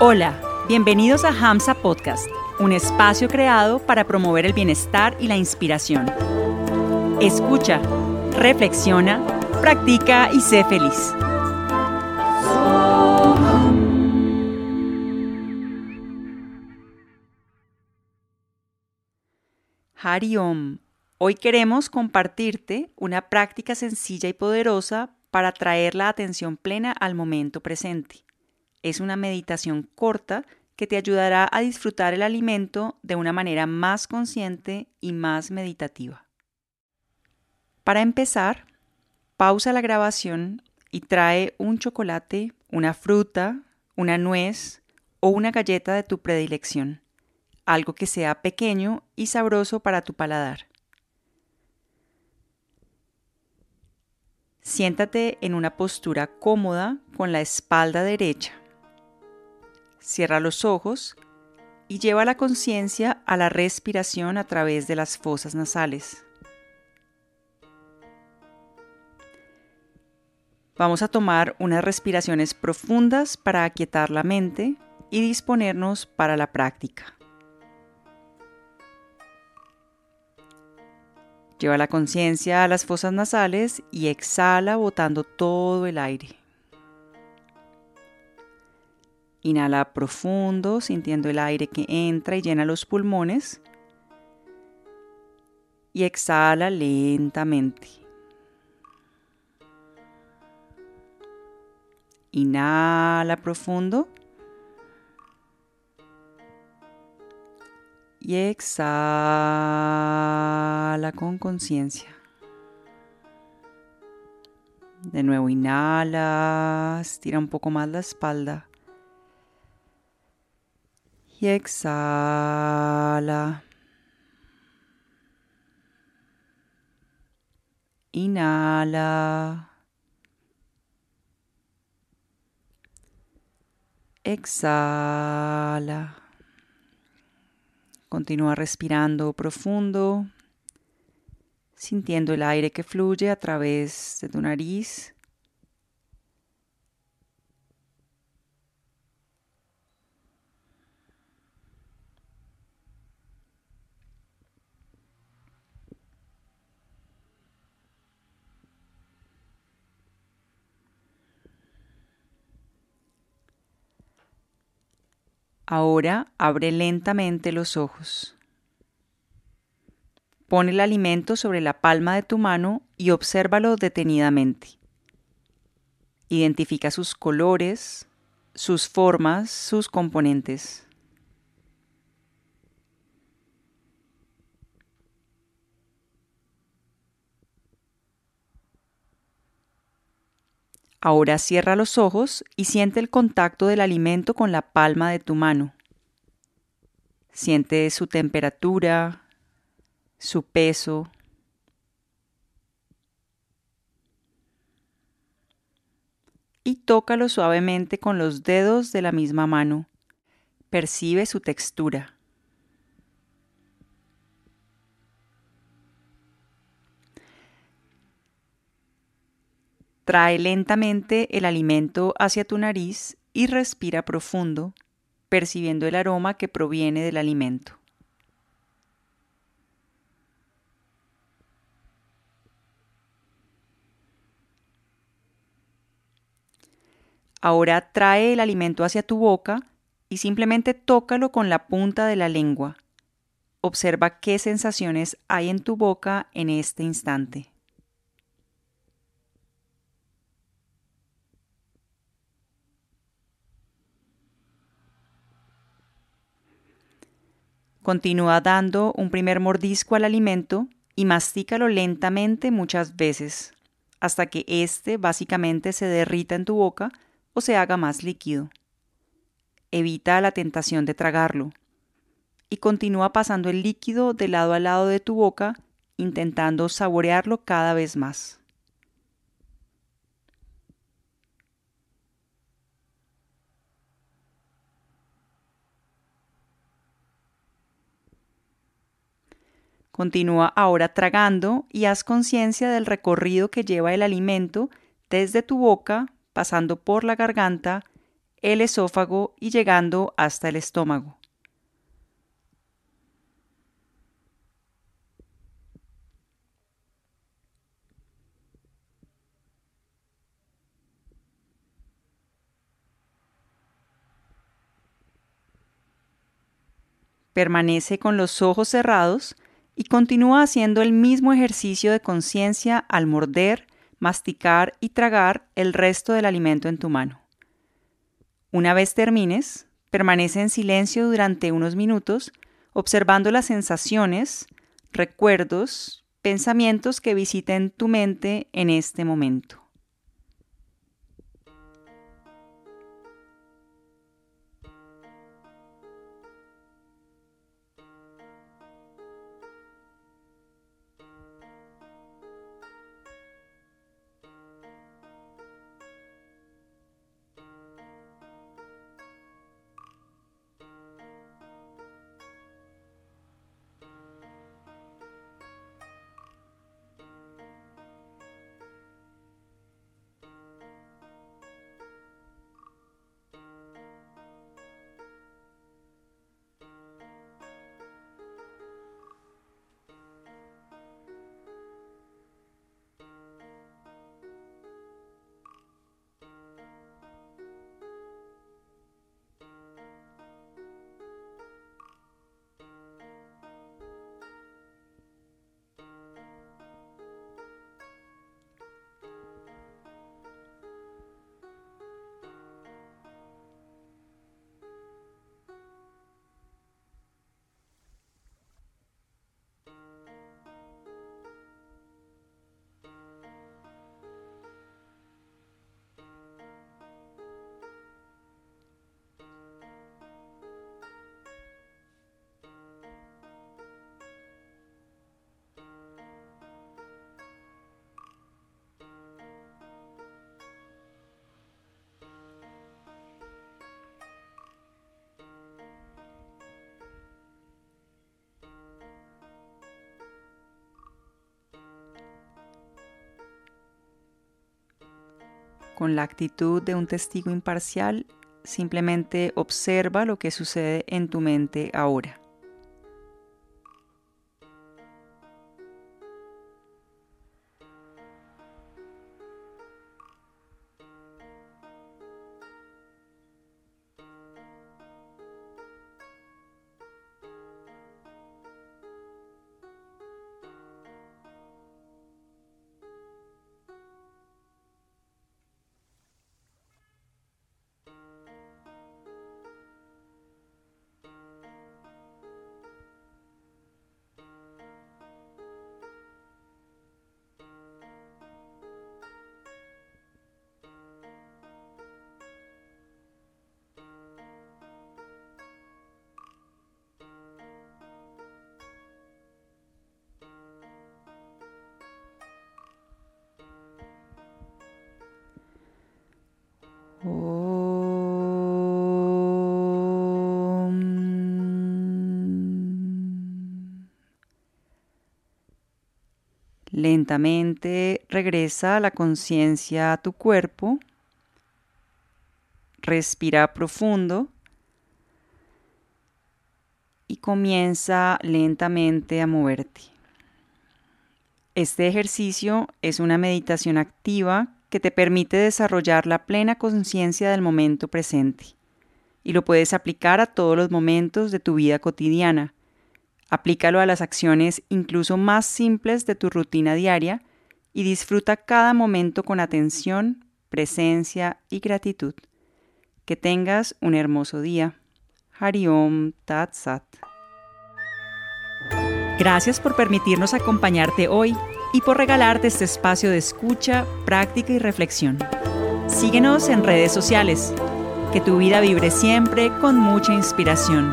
Hola, bienvenidos a Hamsa Podcast, un espacio creado para promover el bienestar y la inspiración. Escucha, reflexiona, practica y sé feliz. Hari Om. Hoy queremos compartirte una práctica sencilla y poderosa para traer la atención plena al momento presente. Es una meditación corta que te ayudará a disfrutar el alimento de una manera más consciente y más meditativa. Para empezar, pausa la grabación y trae un chocolate, una fruta, una nuez o una galleta de tu predilección, algo que sea pequeño y sabroso para tu paladar. Siéntate en una postura cómoda con la espalda derecha. Cierra los ojos y lleva la conciencia a la respiración a través de las fosas nasales. Vamos a tomar unas respiraciones profundas para aquietar la mente y disponernos para la práctica. Lleva la conciencia a las fosas nasales y exhala botando todo el aire. Inhala profundo, sintiendo el aire que entra y llena los pulmones. Y exhala lentamente. Inhala profundo. y exhala con conciencia. De nuevo inhala, estira un poco más la espalda. Exhala. Inhala. Exhala. Continúa respirando profundo, sintiendo el aire que fluye a través de tu nariz. Ahora abre lentamente los ojos. Pon el alimento sobre la palma de tu mano y obsérvalo detenidamente. Identifica sus colores, sus formas, sus componentes. Ahora cierra los ojos y siente el contacto del alimento con la palma de tu mano. Siente su temperatura, su peso. Y tócalo suavemente con los dedos de la misma mano. Percibe su textura. Trae lentamente el alimento hacia tu nariz y respira profundo, percibiendo el aroma que proviene del alimento. Ahora trae el alimento hacia tu boca y simplemente tócalo con la punta de la lengua. Observa qué sensaciones hay en tu boca en este instante. Continúa dando un primer mordisco al alimento y mastícalo lentamente muchas veces, hasta que éste básicamente se derrita en tu boca o se haga más líquido. Evita la tentación de tragarlo y continúa pasando el líquido de lado a lado de tu boca, intentando saborearlo cada vez más. Continúa ahora tragando y haz conciencia del recorrido que lleva el alimento desde tu boca, pasando por la garganta, el esófago y llegando hasta el estómago. Permanece con los ojos cerrados y continúa haciendo el mismo ejercicio de conciencia al morder, masticar y tragar el resto del alimento en tu mano. Una vez termines, permanece en silencio durante unos minutos, observando las sensaciones, recuerdos, pensamientos que visiten tu mente en este momento. Con la actitud de un testigo imparcial, simplemente observa lo que sucede en tu mente ahora. Lentamente regresa la conciencia a tu cuerpo. Respira profundo y comienza lentamente a moverte. Este ejercicio es una meditación activa que te permite desarrollar la plena conciencia del momento presente y lo puedes aplicar a todos los momentos de tu vida cotidiana. Aplícalo a las acciones incluso más simples de tu rutina diaria y disfruta cada momento con atención, presencia y gratitud. Que tengas un hermoso día. Hariom Tat Sat. Gracias por permitirnos acompañarte hoy y por regalarte este espacio de escucha, práctica y reflexión. Síguenos en redes sociales. Que tu vida vibre siempre con mucha inspiración.